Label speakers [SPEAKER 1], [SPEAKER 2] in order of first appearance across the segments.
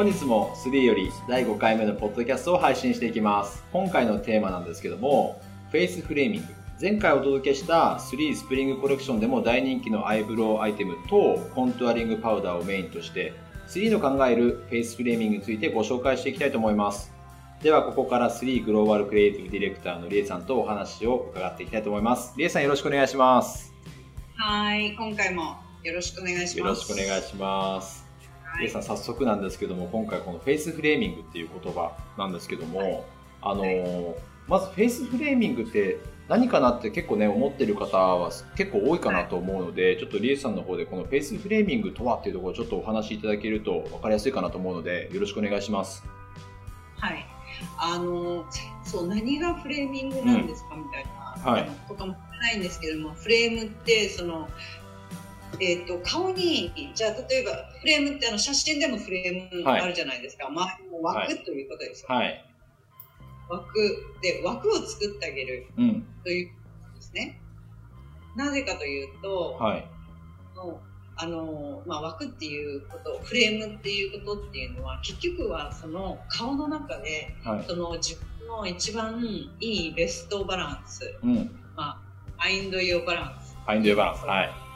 [SPEAKER 1] 本日も THREE より第5回目のポッドキャストを配信していきます。今回のテーマなんですけども、 face framing。前回お届けした THREE スプリングコレクションでも大人気のアイブロウアイテムと contouring パウダーをメインとして、 THREE の考える face framing についてご紹介していきたいと思います。では、ここから THREE グローバルクリエイティブディレクターのリエさんとお話を伺っていきたいと思います。リエさんよろしくお願いします。
[SPEAKER 2] はい、今回もよろしくお願いします。
[SPEAKER 1] よろしくお願いします。さん、早速なんですけども、今回この face framing っていう言葉なんですけども、あのーまず face framing って何かなって結構ね、思ってる方は結構多いかなと思うので、ちょっとリエさんの方でこの face framing とはっていうところをちょっとお話しいただけると分かりやすいかなと思うので、よろしくお願いします。
[SPEAKER 2] はい。あの、そう、何が framing なんですか、みたいな、こともないんですけども、フレームって、その、えっ、と、顔に、じゃあ、例えば、フレームってあの写真でもフレーム
[SPEAKER 1] はい
[SPEAKER 2] あるじゃないですか。まあ、枠ということですよ。
[SPEAKER 1] はい。
[SPEAKER 2] 枠で、枠を作ってあげる
[SPEAKER 1] うん。
[SPEAKER 2] ということですね。なぜかというと、
[SPEAKER 1] はい。
[SPEAKER 2] のあのまあ、枠っていうことフレームっていうことっていうのは結局はその顔の中で
[SPEAKER 1] はい。
[SPEAKER 2] その自分の一番いいベストバランス、
[SPEAKER 1] うん。
[SPEAKER 2] まあ、マインド用バランス
[SPEAKER 1] ファインドバランス。はい。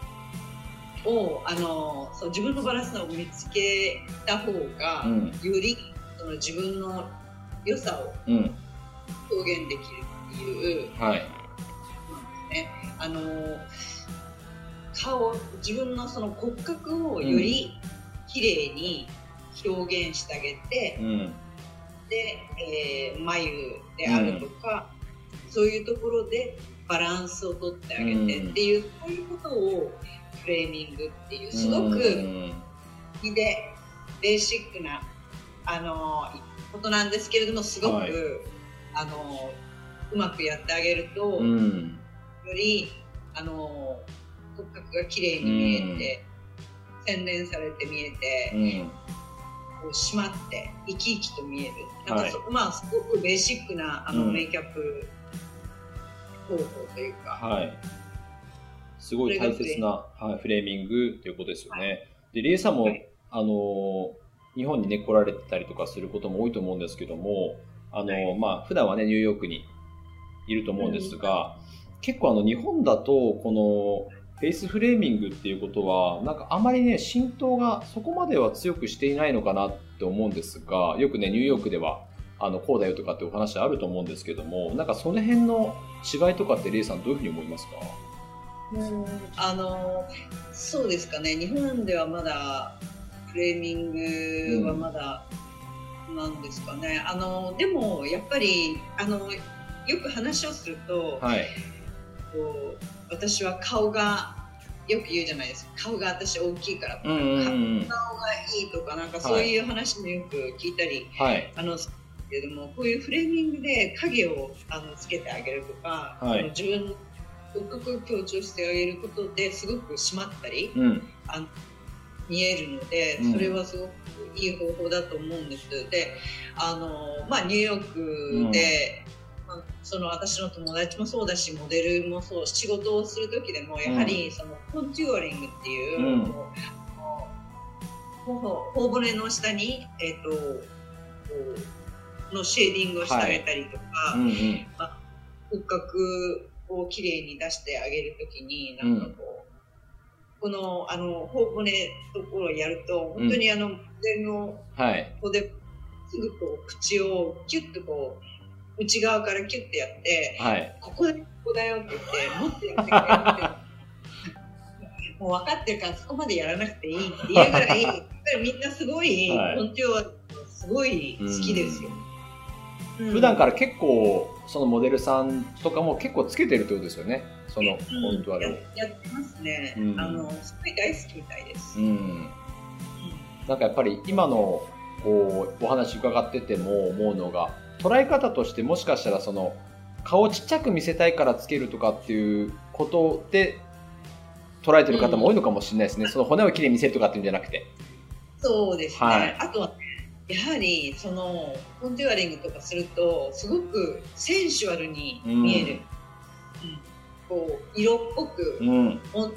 [SPEAKER 2] をあのそう自分のバランスを見つけた方が、
[SPEAKER 1] うん。
[SPEAKER 2] よりその自分の良さを
[SPEAKER 1] うん。
[SPEAKER 2] 表現できるっていう
[SPEAKER 1] はい。
[SPEAKER 2] なんですね。あの顔自分のその骨格をより綺麗に表現してあげて、
[SPEAKER 1] うん。
[SPEAKER 2] で、えー眉であるとか、そういうところでバランスをとってあげて
[SPEAKER 1] うん
[SPEAKER 2] っていう、そういうことをフレーミングっていうすごくでベーシックなあのことなんですけれどもすごく、
[SPEAKER 1] はい
[SPEAKER 2] あのうまくやってあげると、
[SPEAKER 1] うん。
[SPEAKER 2] よりあの骨格が綺麗に見えて、洗練されて見えて、
[SPEAKER 1] うん。
[SPEAKER 2] こう締まって生き生きと見えるなんかそ、
[SPEAKER 1] は
[SPEAKER 2] まあすごくベーシックなあの、
[SPEAKER 1] うん
[SPEAKER 2] メイキャップ方法というか、
[SPEAKER 1] はい。すごい大切な、はい、フレーミングということですよね。で、リエさんも、
[SPEAKER 2] はい。
[SPEAKER 1] あのー、日本にね、来られてたりとかすることも多いと思うんですけども、あのー
[SPEAKER 2] はい。
[SPEAKER 1] まあ、普段はね、ニューヨークにいると思うんですが、結構あの、日本だと、この、フェイスフレーミングっていうことは、なんかあまりね、浸透がそこまでは強くしていないのかなって思うんですが、よくね、ニューヨークでは、あの、こうだよとかってお話あると思うんですけども、なんかその辺の違いとかって、レイさんどういうふうに思いますか？
[SPEAKER 2] あのそうですかね日本ではまだフレーミングはまだ、なんですかねあのでもやっぱりあのよく話をすると、
[SPEAKER 1] はい。
[SPEAKER 2] こう私は顔がよく言うじゃないですか顔が私大きいからとか、
[SPEAKER 1] うんうんうん。
[SPEAKER 2] 顔がいいとかなんかそういう話もよく聞いたり、
[SPEAKER 1] はい。
[SPEAKER 2] あのけれどもこういうフレーミングで影をあのつけてあげるとか、
[SPEAKER 1] はい
[SPEAKER 2] 自分の骨格を強調してあげることですごく締まったり
[SPEAKER 1] うん。
[SPEAKER 2] あの見えるので
[SPEAKER 1] うん
[SPEAKER 2] それはすごくいい方法だと思うんです。であの、まあ、ニューヨークで、まあその私の友達もそうだしモデルもそう仕事をする時でもやはりそのコンチュアリングっていう、
[SPEAKER 1] う
[SPEAKER 2] 頬頬骨の下に、えー、とのシェーディングをしてあげたりとか、
[SPEAKER 1] うんうん。
[SPEAKER 2] 骨格をきれいに出してあげるときになんかこう、このあの頬骨のところをやると本当にあの腕の
[SPEAKER 1] はい。
[SPEAKER 2] ここですぐこう口をキュッとこう内側からキュッてやって
[SPEAKER 1] はい。
[SPEAKER 2] ここでここだよって言って持ってやってくれって もう分かってるからそこまでやらなくていいっていうぐらい やっぱりみんなすごい、
[SPEAKER 1] はい
[SPEAKER 2] 本当はすごい好きですよ。うん
[SPEAKER 1] 普段から結構、そのモデルさんとかも結構つけてるってことですよね。その、
[SPEAKER 2] うん。
[SPEAKER 1] 本当は
[SPEAKER 2] ややってますね、
[SPEAKER 1] うん。
[SPEAKER 2] あのすごい大好きみたいです、
[SPEAKER 1] うん。なんかやっぱり今の、こう、お話伺ってても思うのが、捉え方としてもしかしたらその、顔をちっちゃく見せたいからつけるとかっていうことで、捉えてる方も多いのかもしれないですね。その骨をきれいに見せるとかっていうんじゃなくて。
[SPEAKER 2] そうですね、
[SPEAKER 1] はい。
[SPEAKER 2] あとはやはりそのコンテュアリングとかするとすごくセンシュアルに見える、うん。こう色っぽく、
[SPEAKER 1] うん。
[SPEAKER 2] 女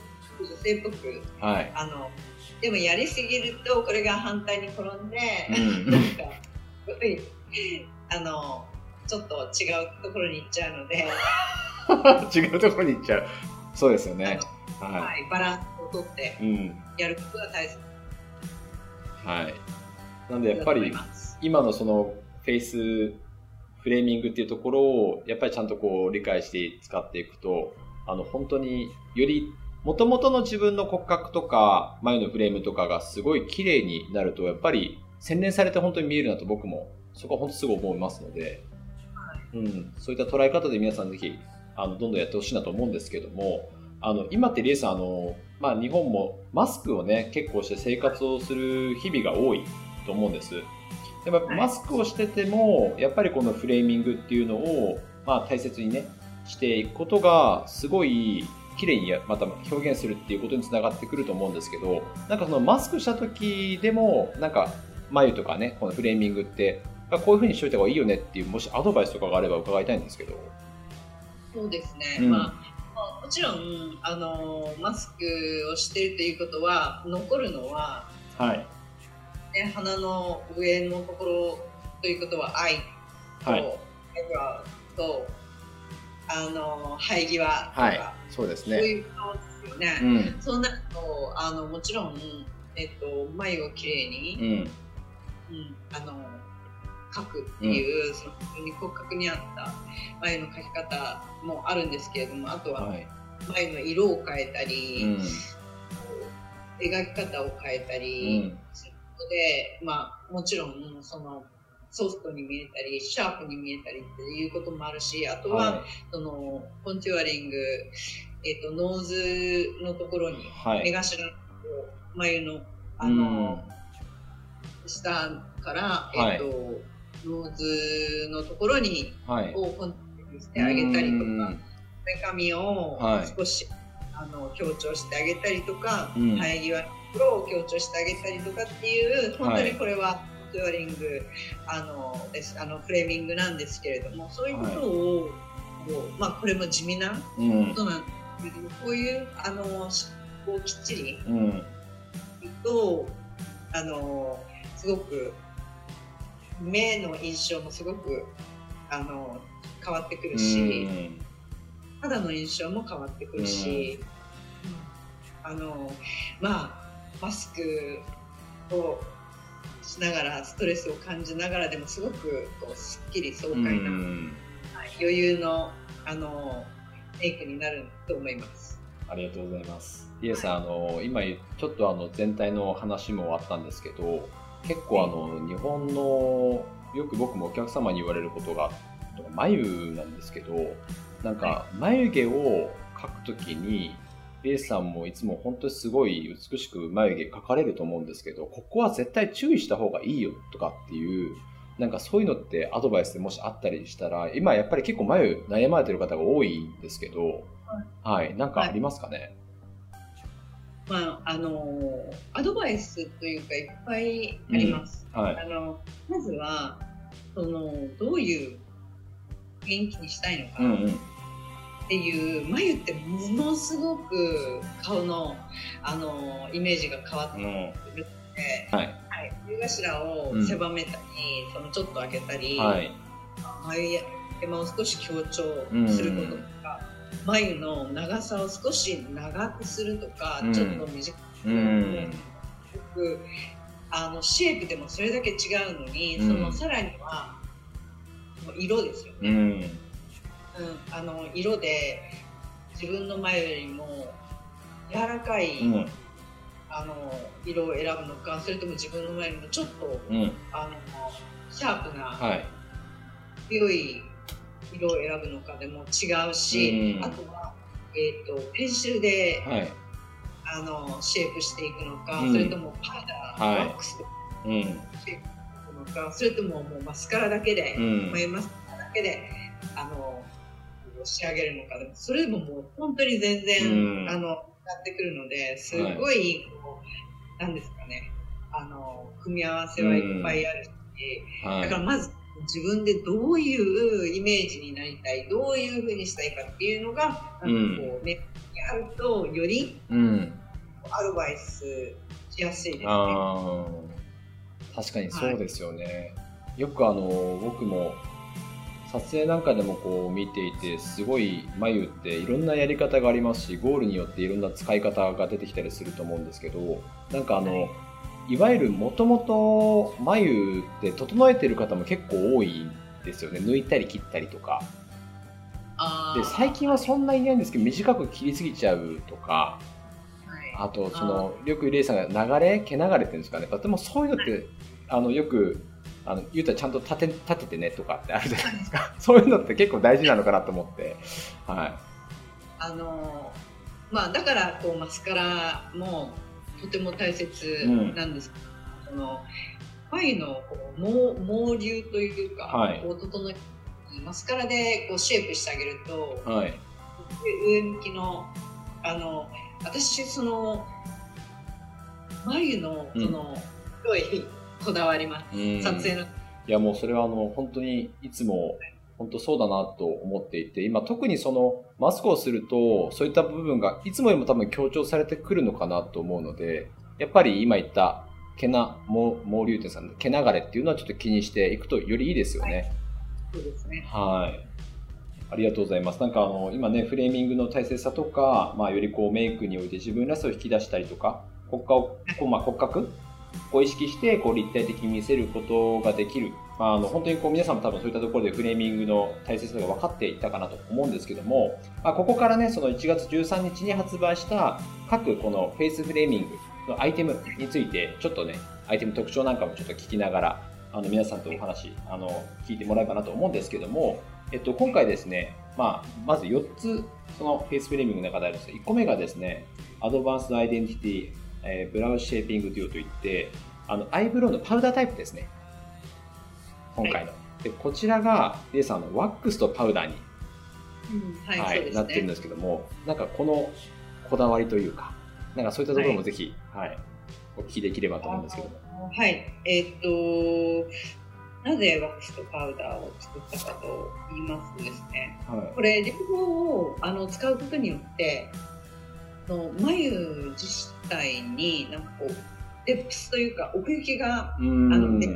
[SPEAKER 2] 性っぽく
[SPEAKER 1] はい。
[SPEAKER 2] あのでもやりすぎるとこれが反対に転んで、うん、なんか あのちょっと違うところに行っちゃうので。
[SPEAKER 1] 違うところに行っちゃう。そうですよね、
[SPEAKER 2] はい、はい、バランスをとってやることが大切、
[SPEAKER 1] うん、はいなんでやっぱり今のそのフェイスフレーミングっていうところをやっぱりちゃんとこう理解して使っていくとあの本当によりもともとの自分の骨格とか眉のフレームとかがすごい綺麗になるとやっぱり洗練されて本当に見えるなと僕もそこは本当すぐ思いますので、うん、そういった捉え方で皆さんぜひあのどんどんやってほしいなと思うんですけどもあの今ってリエさんあの、まあ、日本もマスクをね結構して生活をする日々が多いと思うんです。でもマスクをしててもやっぱりこのフレーミングっていうのを、まあ、大切にねしていくことがすごい綺麗にまた表現するっていうことにつながってくると思うんですけどなんかそのマスクした時でもなんか眉とかねこのフレーミングってこういうふうにしといた方がいいよねっていうもしアドバイスとかがあれば伺いたいんですけど。
[SPEAKER 2] そうですね、うん、まあもちろんあのマスクをしているということは残るのは、
[SPEAKER 1] はい
[SPEAKER 2] ね、鼻の上のところということは愛と、はい、とあの生え際とか、はい、
[SPEAKER 1] そうですね。
[SPEAKER 2] そういう顔ですよね、うん、そうなるとあのもちろん、えっと、眉をきれいに、うん、うん、あの描くっていう、うん、そのに骨格に合った眉の描き方もあるんですけれどもあとは眉の色を変えたり、うん、描き方を変えたりすることで、まあもちろんそのソフトに見えたりシャープに見えたりっていうこともあるしあとは、はい、そのコンチュアリング、えーと、ノーズのところに、目頭の眉のあの、下から、えーとノーズのところに、はい、をコンしてあげたりとか目髪を少し、あの強調してあげたりとか、生え際のところを強調してあげたりとかっていう本当にこれは、トゥアリングあのです。あのフレーミングなんですけれどもそういうことを、はい、まあ、これも地味なことなんですけど、うん、こういうあのこうきっちり、うん、とあのすごく目の印象もすごくあの変わってくるし、うん、肌の印象も変わってくるし、あのまあマスクをしながらストレスを感じながらでもすごくこうすっきり爽快な、はい、余裕のあのメイクになると思います。
[SPEAKER 1] ありがとうございます。イエさん、あの今ちょっとあの全体の話もあったんですけど、結構あの日本のよく僕もお客様に言われることが眉なんですけど、なんか眉毛を描くときにレイさんもいつも本当にすごい美しく眉毛描かれると思うんですけど、ここは絶対注意した方がいいよとかっていう、なんかそういうのってアドバイスでもしあったりしたら、今やっぱり結構眉悩まれてる方が多いんですけど、はい、なんかありますかね、
[SPEAKER 2] はい、まあ、あの、アドバイスというかいっぱいあります。うん、はい、あのまずは、その、どういう元気にしたいのか。うんうんっていう眉ってものすごく顔のあのイメージが変わってくるので、はい、はい、眉頭を狭めたり、うん、そのちょっと開けたり、はい、眉山を少し強調することとか、うん、眉の長さを少し長くするとか、うん、ちょっと短くするとか、あのシェイプでもそれだけ違うのに、そのさらには色ですよね。うん、あの色で自分の眉よりも柔らかい、うん、あの色を選ぶのかそれとも自分の眉よりもちょっと、うん、あのシャープな、はい、強い色を選ぶのかでも違うし、あとは、えーと、ペンシルで、はい、あのシェイプしていくのか、それともパウダー、はい、ワックスでシェイプしていくのかそれとももうマスカラだけで、眉マスカラだけであの仕上げるのか。それでももう本当に全然、うん、あのやってくるのですごいこう、はい、なんですかね。あの組み合わせはいっぱいあるし、うんはい、だからまず自分でどういうイメージになりたいどういうふうにしたいかっていうのがなんかこう、ね、あるとより、うん、アドバイスしやすいですね。
[SPEAKER 1] あ確かにそうですよね。よくあの僕も撮影なんかでもこう見ていてすごい眉っていろんなやり方がありますしゴールによっていろんな使い方が出てきたりすると思うんですけどなんかあの、はい、いわゆるもともと眉って整えてる方も結構多いんですよね。抜いたり切ったりとか。で最近はそんなにないんですけど短く切りすぎちゃうとか、あとそのよくレイさんが流れ毛流れっていうんですかね。でもそういうのって、あのよくあの言うたらちゃんと立て立ててねとかってあるじゃないですか。そういうのって結構大事なのかなと思って、はい、
[SPEAKER 2] あのまあだからこうマスカラもとても大切なんですけど、うん、その眉のこう毛毛流というか、はい、こう整えマスカラでこうシェイプしてあげると、はい、上向きのあの私その眉のその、すごいこだわります、撮影の。い
[SPEAKER 1] やもうそれはあの本当にいつも本当そうだなと思っていて、今特にそのマスクをするとそういった部分がいつもよりも多分強調されてくるのかなと思うので、やっぱり今言った毛な、毛流点さんの毛流れっていうのはちょっと気にしていくとよりいいですよね。はい、
[SPEAKER 2] そうですね。
[SPEAKER 1] はい。ありがとうございます。なんかあの今ねフレーミングの大切さとか、まあよりこうメイクにおいて自分らしさを引き出したりとか、骨格まあ骨格を意識してこう立体的に見せることができる。まあ、あの本当にこう皆さんも多分そういったところでフレーミングの大切さが分かっていたかなと思うんですけども、まあ、ここからね、その1月13日に発売した各このフェイスフレーミングのアイテムについて、ちょっとね、アイテム特徴なんかもちょっと聞きながら、あの皆さんとお話、あの、聞いてもらえばなと思うんですけども、えっと、今回ですね、まあ、まず4つ、その Face Framing の中であるんです1個目がですね、 Advanced Identity、えー、 Brow Shaping Duo といって、あの、アイブロウのパウダータイプですね。今回の。はい、で、こちらが、レイさんのワックスとパウダーに、
[SPEAKER 2] うん、はい、はい、
[SPEAKER 1] ね、なってるんですけども、なんかこのこだわりというか、なんかそういったところもぜひ、はい、はい、お聞きできればと思うんですけども。
[SPEAKER 2] はい。えー、っと、なぜワックスとパウダーを作ったかと言いますとですね、はい、これ両方をあの使うことによっての眉自体になんかこうデプスというか奥行きがあの、ね、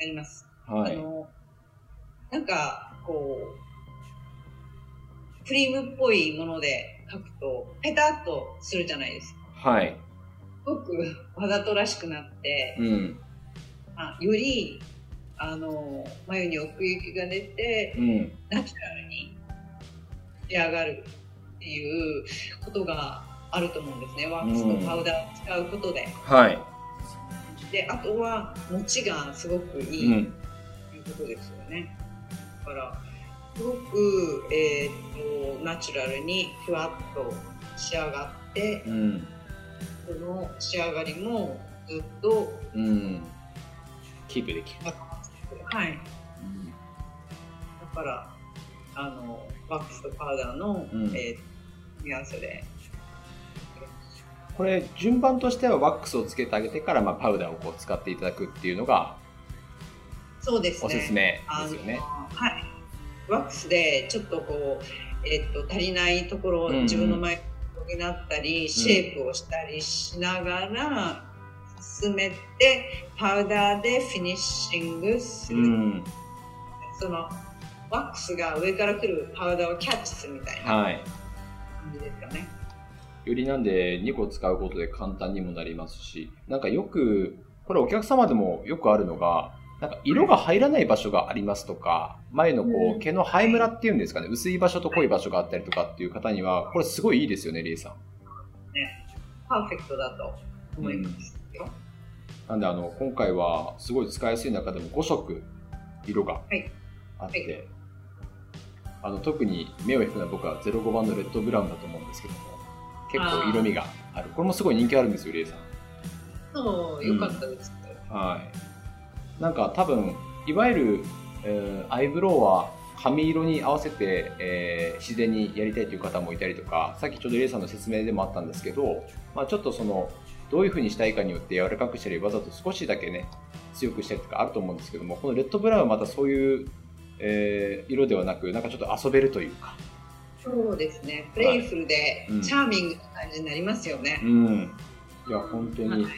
[SPEAKER 2] あります。はい、あのなんかこうクリームっぽいもので描くとペタッとするじゃないです
[SPEAKER 1] か。はい。す
[SPEAKER 2] ごくわざとらしくなって、うん、あよりあの眉に奥行きが出て、うん、ナチュラルに仕上がるっていうことがあると思うんですね。ワックスとパウダーを使うことで、
[SPEAKER 1] はい。
[SPEAKER 2] であとは持ちがすごくいい、ということですよね。だからすごく、えーと、ナチュラルにふわっと仕上がって、うん、その仕上がりもずっと、うん、
[SPEAKER 1] キープできる。
[SPEAKER 2] はい、うん、だからあのワックスとパウダーの、うん、えー、組み合わせで。
[SPEAKER 1] これ順番としてはワックスをつけてあげてから、まあ、パウダーをこう使っていただくっていうのが
[SPEAKER 2] そうですね。
[SPEAKER 1] おすすめですよね。
[SPEAKER 2] はい。ワックスでちょっとこう、えー、っと足りないところを自分の前になったり、うん、シェイプをしたりしながら進めてパウダーでフィニッシングする、うん、そのワックスが上から来るパウダーをキャッチするみたいな感じですかね。はい
[SPEAKER 1] よりなんで2個使うことで簡単にもなりますし、なんかよく、これお客様でもよくあるのが、なんか色が入らない場所がありますとか、前のこう毛の生えムラっていうんですかね、薄い場所と濃い場所があったりとかっていう方には、これすごいいいですよね、リエさん。
[SPEAKER 2] ね、パーフェクトだと思いますよ。うん、
[SPEAKER 1] なんであの、今回はすごい使いやすい中でも5色色があって、はいはい、あの特に目を引くのは僕は05番のレッドブラウンだと思うんですけども、結構色味がある。これもすごい人気あるんですよレイさん。
[SPEAKER 2] そうよかったです、
[SPEAKER 1] うん、はい。なんか多分いわゆる、えー、アイブロウは髪色に合わせて、えー、自然にやりたいという方もいたりとかさっきちょうどレイさんの説明でもあったんですけど、まあ、ちょっとそのどういうふうにしたいかによって柔らかくしたりわざと少しだけね強くしたりとかあると思うんですけどもこのレッドブラウンはまたそういう、えー、色ではなくなんかちょっと遊べるというか
[SPEAKER 2] そうですね。プレイフルで、チャーミングな感じになりますよね。
[SPEAKER 1] うん。いや、本当に、はい、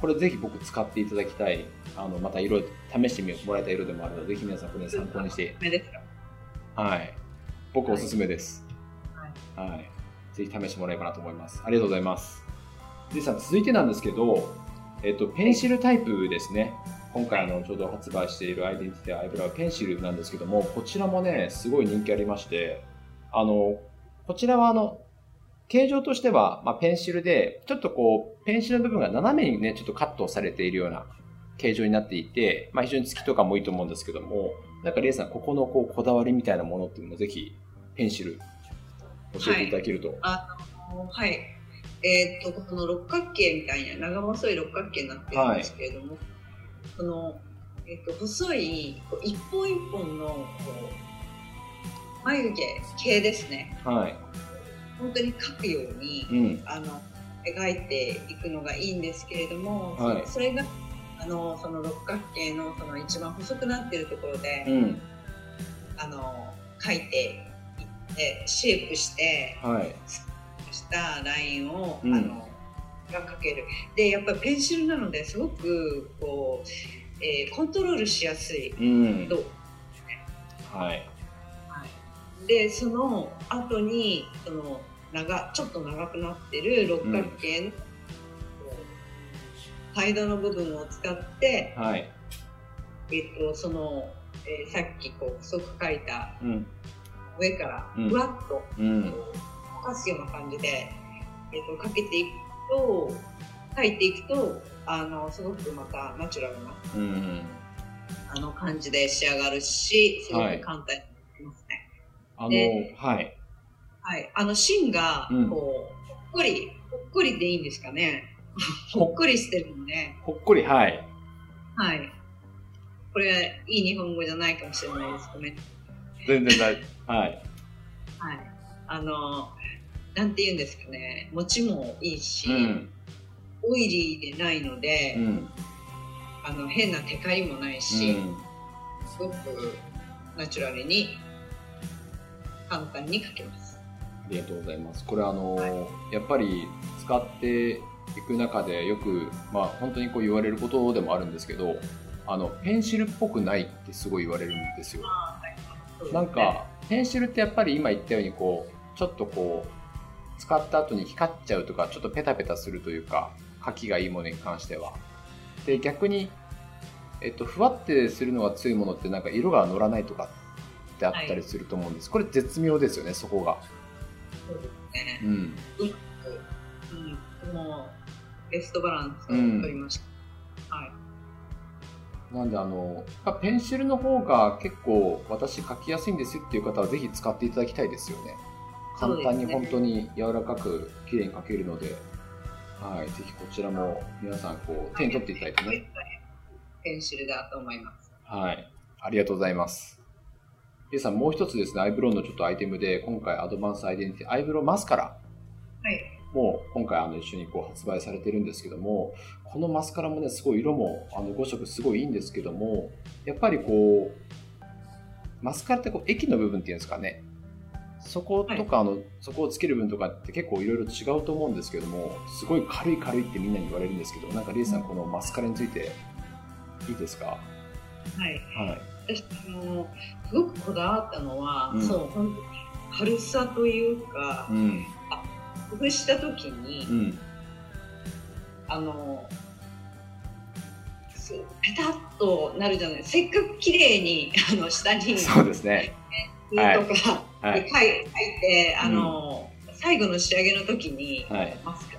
[SPEAKER 1] これぜひ僕使っていただきたい、あの、また色、試してみもらえた色でもあるので、ぜひ皆さんこれ参考にして。はい。僕おすすめです。はい。はい。ぜひ試してもらえばなと思います。ありがとうございます。でさん、続いてなんですけど、えっと、ペンシルタイプですね。今回あのちょうど発売しているアイデンティティアイブラウペンシルなんですけども、こちらもね、すごい人気ありまして、あの、こちらはあの、形状としては、まあ、ペンシルで、ちょっとこう、ペンシルの部分が斜めにね、ちょっとカットされているような形状になっていて、まあ、非常に月とかもいいと思うんですけども、なんかレイさん、ここのこうこだわりみたいなものっていうのもぜひ、ペンシル、教えていただけると。はい、
[SPEAKER 2] あのはい。えー、っと、この六角形みたいな、長細い六角形になってるんですけれども、はい、その、えー、っと、細い、こう一本一本の、こう、眉毛系ですね。はい。本当に描くように、うん、あの描いていくのがいいんですけれども、はい、それがあのその六角形のその一番細くなってるところで、うん、あの描いていってシェイプして、はい、したラインを、うん、あのが描ける。でやっぱりペンシルなのですごくこう、えー、コントロールしやすい、うん、はい、はい、でその後にその長ちょっと長くなってる六角形の、うん、サイドの部分を使って、はい、えっとその、えー、さっきこう細く描いた上からふわっと、うん、溶かすような感じで、えっとかけていくと描いていくとあのすごくまたナチュラルな、うん、あの感じで仕上がるしすごく簡単にできますね。
[SPEAKER 1] はい、あのはい。
[SPEAKER 2] はい、あの芯がこう、うん、ほっこりほっこりでいいんですかね。ほっこりしてるので。
[SPEAKER 1] ほっこりはい。
[SPEAKER 2] はい。これいい日本語じゃないかもしれないです。ごめん。
[SPEAKER 1] 全然大はい。
[SPEAKER 2] はい。あのなんて言うんですかね。餅もいいし、うん、オイリーでないので、うん、あの変なテカリもないし、うん、すごくナチュラルに簡単に書けます。
[SPEAKER 1] ありがとうございます。これあの、はい、やっぱり使っていく中でよく、まあ本当にこう言われることでもあるんですけど、あの、ペンシルっぽくないってすごい言われるんですよ。なんか、ペンシルってやっぱり今言ったようにこう、ちょっとこう、使った後に光っちゃうとか、ちょっとペタペタするというか、書きがいいものに関しては。で、逆に、えっと、ふわってするのが強いものってなんか色が乗らないとかってあったりすると思うんです。これ絶妙ですよね、そこが。そうですね。うん。う
[SPEAKER 2] うん。もう、ベストバランスを取りました。うん、はい。
[SPEAKER 1] なんであの、ペンシルの方が結構私書きやすいんですよっていう方はぜひ使っていただきたいですよね。簡単に本当に柔らかく綺麗に書けるので、はい、ぜひこちらも皆さんこう手に取っていただいてね。
[SPEAKER 2] ペンシルだと思います。
[SPEAKER 1] はい、ありがとうございます。皆さんもう一つですね、アイブロウのちょっとアイテムで、今回アドバンスアイデンティティ、アイブロウマスカラ。もう今回あの一緒にこう発売されてるんですけども、このマスカラもね、すごい色もあの5色すごいいいんですけども、やっぱりこう、マスカラってこう液の部分っていうんですかね、そことか、あの、そこをつける分とかって結構いろいろ違うと思うんですけども、すごい軽い軽いってみんなに言われるんですけど、なんかレイさん、このマスカラについていいですか？は
[SPEAKER 2] い。はい。私あのすごくこだわったのは、うん、そう本当軽さというか、うん、あほぐした時に、うん、あのペタッとなるじゃない。せっかく綺麗にあの下に
[SPEAKER 1] そうですね。
[SPEAKER 2] とか、はい、書いて、あの、うん、最後の仕上げの時に、はい、マスカ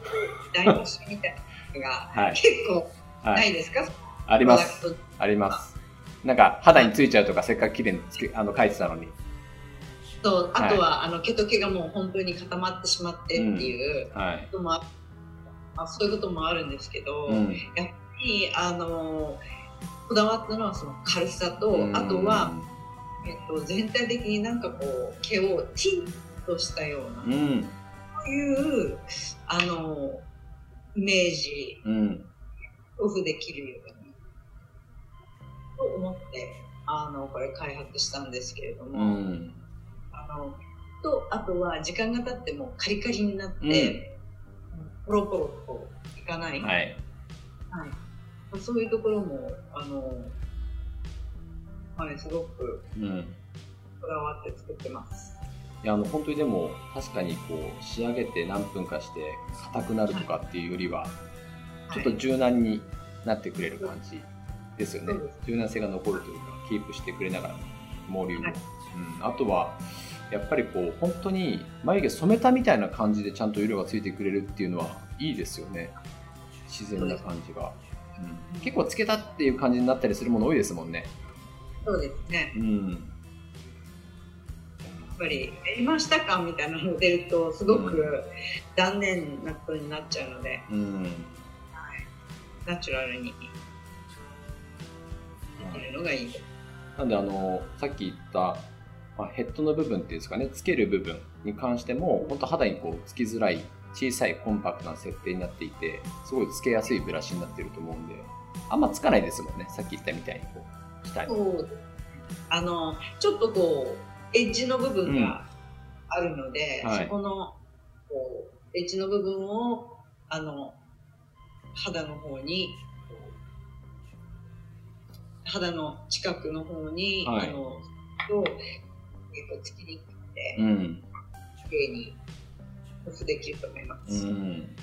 [SPEAKER 2] ラ台無しみたいなのが、はい、結構ないですか、
[SPEAKER 1] あります。あります。なんか肌についちゃうとかせっかく綺麗につけあの書いてたのに。
[SPEAKER 2] そうあとは、はい、あの毛と毛がもう本当に固まってしまってっていうこともあ、うんはい、そういうこともあるんですけど、うん、やっぱりあのこだわったのはその軽さと、うん、あとは、えっと、全体的になんかこう毛をティンとしたような、うん、そういうあのイメージ、うん、オフできるようなと思ってあのこれ開発したんですけれども、うん、あのとあとは時間が経ってもカリカリになって、うん、ポロポロといかない、はい、はい、そういうところもあの、はい、すごくこだわって作ってます。
[SPEAKER 1] いやあの本当にでも確かにこう仕上げて何分かして硬くなるとかっていうよりは、ちょっと柔軟になってくれる感じですよね、はい、柔軟性が残るというかキープしてくれながら毛流も、はい、うん、あとはやっぱりこう本当に眉毛染めたみたいな感じでちゃんと色がついてくれるっていうのはいいですよね。自然な感じが、うん、結構つけたっていう感じになったりするもの多いですもんね
[SPEAKER 2] そうですね。うん。やっぱりやりましたかみたいなの出るとすごく残念なことになっちゃうので、うん、はい、ナチュラルにできるのがいいです、
[SPEAKER 1] なんであのさっき言ったまあ、ヘッドの部分っていうんですかね、つける部分に関しても、本当肌にこうつきづらい、小さいコンパクトな設定になっていて、すごいつけやすいブラシになってると思うんで、あんまつかないですもんね、さっき言ったみたいにこう、下に。
[SPEAKER 2] あの、ちょっとこう、エッジの部分があるので、うん。はい、そこの、こう、エッジの部分を、あの、肌の方に、肌の近くの方に、はい、あの、とえーと、つきにくくて、うん、綺麗にオフできると思います。うん、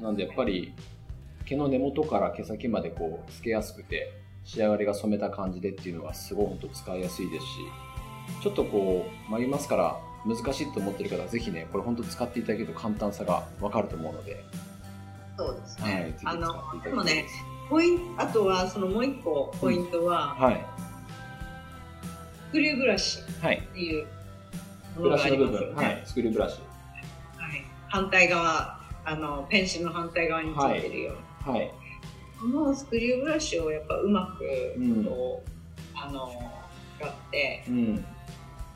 [SPEAKER 1] なんでやっぱり毛の根元から毛先までこうつけやすくて仕上がりが染めた感じでっていうのはすごい本当使いやすいですしちょっとこう曲げますから難しいと思ってる方はぜひねこれ本当使っていただけると簡単さが分かると思うので
[SPEAKER 2] そうですね、はい、あのでもねポインあとはそのもう一個ポイントは、うん、はいクリューブラシっていう
[SPEAKER 1] ものがありますよね。はい、スクリューブラシ。
[SPEAKER 2] はい、反対側、あのペンシルの反対側についてるような。はい。このスクリューブラシをやっぱうまく、うん、あの使って、うん、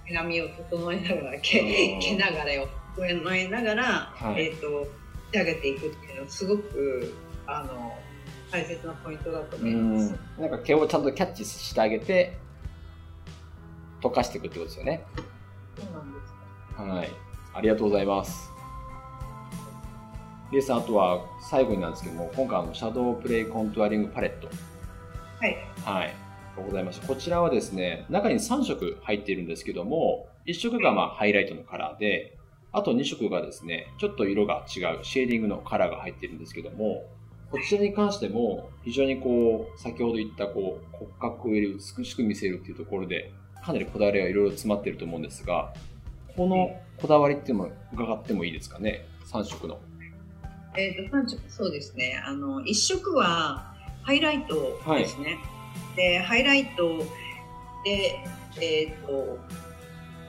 [SPEAKER 2] 毛並みを整えながら毛毛流れを整えながら、はい、えっ、ー、と仕上げていくっていうのはすごくあの大切なポイントだと思います。
[SPEAKER 1] なんか毛をちゃんとキャッチしてあげて溶かしていくってことですよね。そうなんですか。はい。ありがとうございます。リエさん、あとは最後になんですけども、今回のシャドウプレイコントゥアリングパレット。
[SPEAKER 2] はい。
[SPEAKER 1] はい。ございました。こちらはですね、中に3色入っているんですけども、1色がまあハイライトのカラーで、あと2色がですね、ちょっと色が違うシェーディングのカラーが入っているんですけども、こちらに関しても非常にこう、先ほど言ったこう骨格をより美しく見せるっていうところで、かなりこだわりがいろいろ詰まってると思うんですが、このこだわりっていうのも伺ってもいいですかね、3色の。
[SPEAKER 2] えっ、ー、と、3色、そうですね。あの、1色はハイライトですね。はい、で、ハイライトで、えっ、ー、と、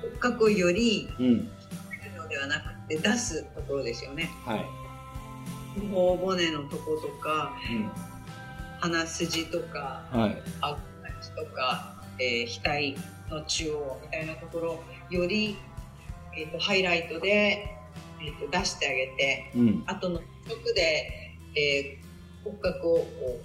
[SPEAKER 2] 骨格をより、うん、のではなくて出すところですよね。はい。頬骨のとことか、うん、鼻筋とか、はい、あとか、えー、額の中央みたいなところより、えーと、ハイライトで、えーと、出してあげて、うん、あとの曲で、えー、骨格をこ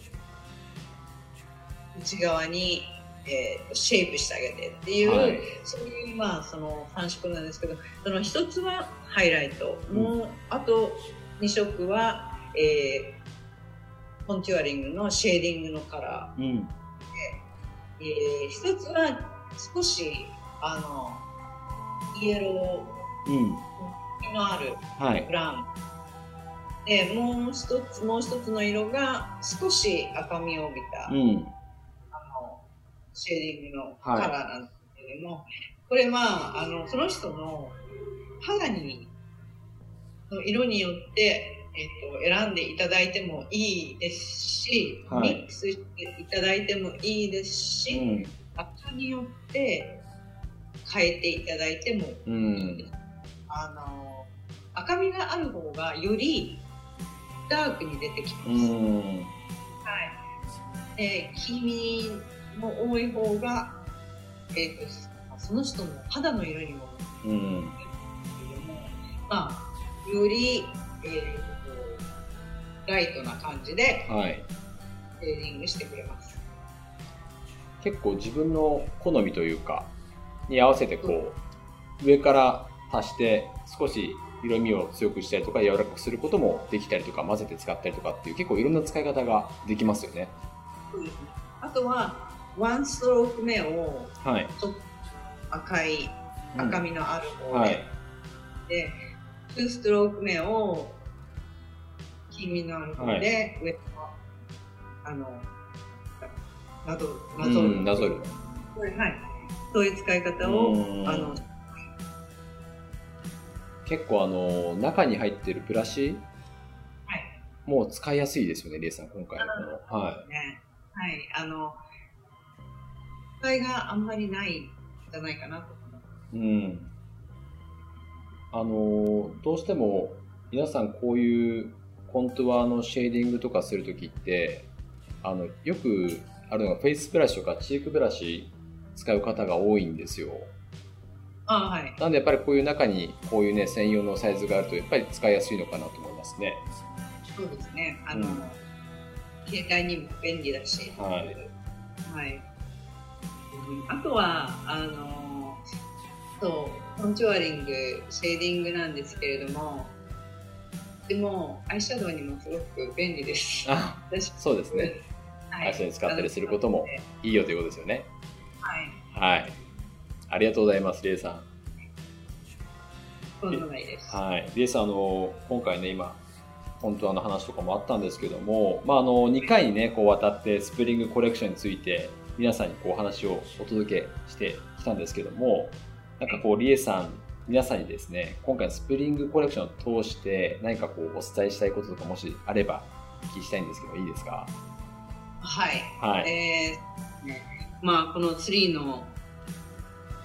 [SPEAKER 2] う内側に、えーと、シェイプしてあげてっていう、はい、そういうまあその3色なんですけどその1つはハイライト、うん、もうあと2色は、えー、コンチュアリングのシェーディングのカラー。うん。えー、一つは少しあのイエロー、うん、のあるブラウン、はい、でもう一つもう一つの色が少し赤みを帯びた、うん、あのシェーディングのカラーなんですけれども、はい、これはあのその人の肌にの色によってえーと、選んでいただいてもいいですし、はい、ミックスしていただいてもいいですし、うん、赤によって変えていただいてもいいです。うん、あの赤みがある方がよりダークに出てきます。うん、はい。で、黄身も多い方が、えーと、その人の肌の色にも、うん、まあ、より、えーライトな感じで、はい、セーリングしてくれます。
[SPEAKER 1] 結構自分の好みというか、に合わせてこう、上から足して少し色味を強くしたりとか柔らかくすることもできたりとか混ぜて使ったりとかっていう結構いろんな使い方ができますよね。
[SPEAKER 2] あとはワンストローク目を
[SPEAKER 1] はい。
[SPEAKER 2] ちょっと赤い赤みのある方で、
[SPEAKER 1] はい。
[SPEAKER 2] でツーストローク目を黄身のある方で、上のあのなぞなぞる、
[SPEAKER 1] うん、なぞる。
[SPEAKER 2] はい、そういう使い方を
[SPEAKER 1] うん
[SPEAKER 2] あの
[SPEAKER 1] 結構あの、中に入ってるブラシ
[SPEAKER 2] はい
[SPEAKER 1] もう使いやすいですよね、レイさん、今回のこの。は
[SPEAKER 2] ねはいあの使いがあんまりないんじゃないかなと思います
[SPEAKER 1] い。うん。あの、どうしても皆さんこういうコントゥアのシェーディングとかするときって、あの、よくあるのがフェイスブラシとかチークブラシ使う方が多いんですよ。
[SPEAKER 2] あはい。
[SPEAKER 1] なんでやっぱりこういう中にこういうね、専用のサイズがあるとやっぱり使いやすいのかなと思いますね。
[SPEAKER 2] そうですね。あの、
[SPEAKER 1] うん。
[SPEAKER 2] 携帯にも便利だし。
[SPEAKER 1] はい。
[SPEAKER 2] はい。うんあとはあのそうコンチュアリングシェーディングなんですけれどもでもアイシャドウにもすごく便利です。
[SPEAKER 1] あ、
[SPEAKER 2] 私
[SPEAKER 1] そうですね。
[SPEAKER 2] はい。
[SPEAKER 1] アイシャドウに使ったりすることもいいよということですよね。
[SPEAKER 2] はい。
[SPEAKER 1] はい。ありがとうございます、レイさん。
[SPEAKER 2] そんなないです
[SPEAKER 1] はい。レイさん、あの、今回ね、今、本当あの話とかもあったんですけども、まあ、あの、2回にね、こう渡って、スプリングコレクションについて、皆さんにこうお話をお届けしてきたんですけども、なんかこう、リエさん、皆さんにですね、今回のスプリングコレクションを通して、何かこう、お伝えしたいこととかもしあれば、お聞きしたいんですけど、いいですか？
[SPEAKER 2] はい
[SPEAKER 1] はい。
[SPEAKER 2] えーねまあこの3の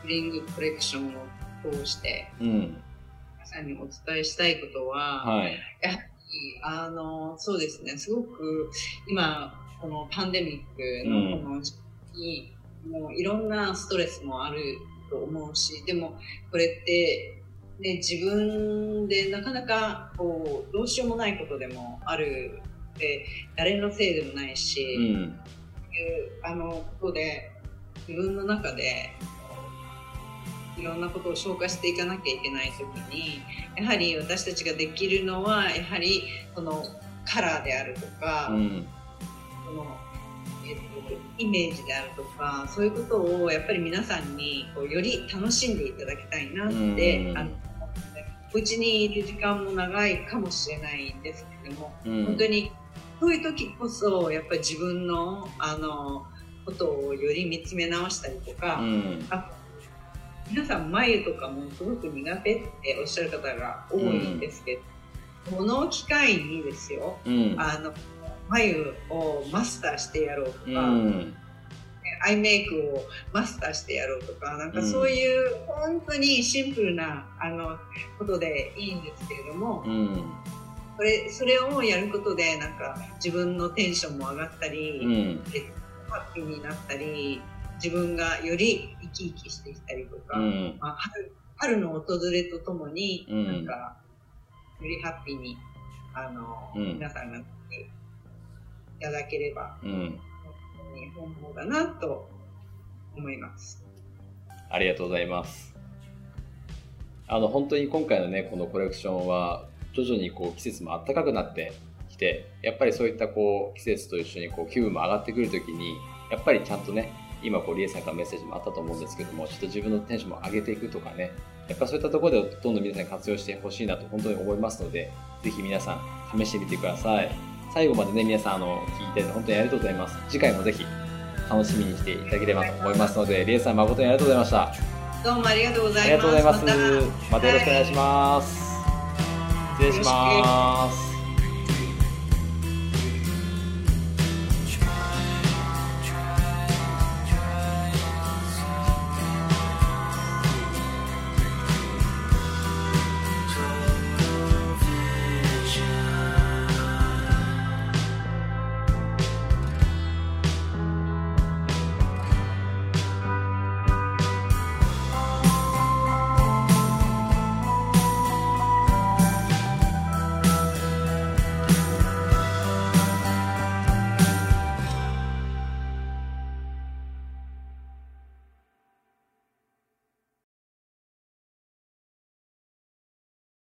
[SPEAKER 2] リングコレクションを通して
[SPEAKER 1] うん。
[SPEAKER 2] 皆さんにお伝えしたいことは、
[SPEAKER 1] はい。
[SPEAKER 2] やはりあのそうですねすごく今このパンデミックのこの時期に、もういろんなストレスもあると思うしでもこれって、ね、自分でなかなかこうどうしようもないことでもあるで誰のせいでもないし、
[SPEAKER 1] うん。
[SPEAKER 2] いうあのことで自分の中でいろんなことを消化していかなきゃいけない時にやはり私たちができるのはやはりそのカラーであるとか、
[SPEAKER 1] うん。
[SPEAKER 2] そのえっとイメージであるとかそういうことをやっぱり皆さんにこうより楽しんでいただきたいなって、
[SPEAKER 1] うん
[SPEAKER 2] あのうちにいる時間も長いかもしれないんですけども、
[SPEAKER 1] うん。
[SPEAKER 2] 本当にそういう時こそやっぱり自分のあのことをより見つめ直したりとか、
[SPEAKER 1] うん。
[SPEAKER 2] あ皆さん眉とかもすごく苦手っておっしゃる方が多いんですけど、この機会にですよ
[SPEAKER 1] うん。
[SPEAKER 2] あの眉をマスターしてやろうと
[SPEAKER 1] う
[SPEAKER 2] か、
[SPEAKER 1] ん。
[SPEAKER 2] アイメイクをマスターしてやろうとかなんか
[SPEAKER 1] うん
[SPEAKER 2] そういう本当にシンプルなあのことでいいんですけれども、
[SPEAKER 1] うん。
[SPEAKER 2] それそれをやることでなんか自分のテンションも上がったり、
[SPEAKER 1] うん。
[SPEAKER 2] ハッピーになったり自分がより生き生きしてきたりとか、
[SPEAKER 1] うん。
[SPEAKER 2] まあ、春春の訪れとともに、
[SPEAKER 1] うん
[SPEAKER 2] なんかよりハッピーにあの、
[SPEAKER 1] うん
[SPEAKER 2] 皆さんがいただければ
[SPEAKER 1] うん。
[SPEAKER 2] 本望だなと思います。
[SPEAKER 1] ありがとうございます。あの、本当に今回のね、このコレクションは、徐々にこう季節も暖かくなってきて、やっぱりそういったこう季節と一緒にこう気分も上がってくるときに、やっぱりちゃんとね、今こうリエさんからメッセージもあったと思うんですけども、ちょっと自分のテンションも上げていくとかね、やっぱそういったところでどんどん皆さんに活用してほしいなと本当に思いますので、ぜひ皆さん試してみてください。最後までね、皆さんあの、聞いて本当にありがとうございます。次回もぜひ楽しみにしていただければと思いますので、リエさん誠にありがとうございました。
[SPEAKER 2] どうもありがとうござ
[SPEAKER 1] あ
[SPEAKER 2] います。
[SPEAKER 1] りがとうございます。
[SPEAKER 2] また
[SPEAKER 1] またよろしくお願いします。失礼します。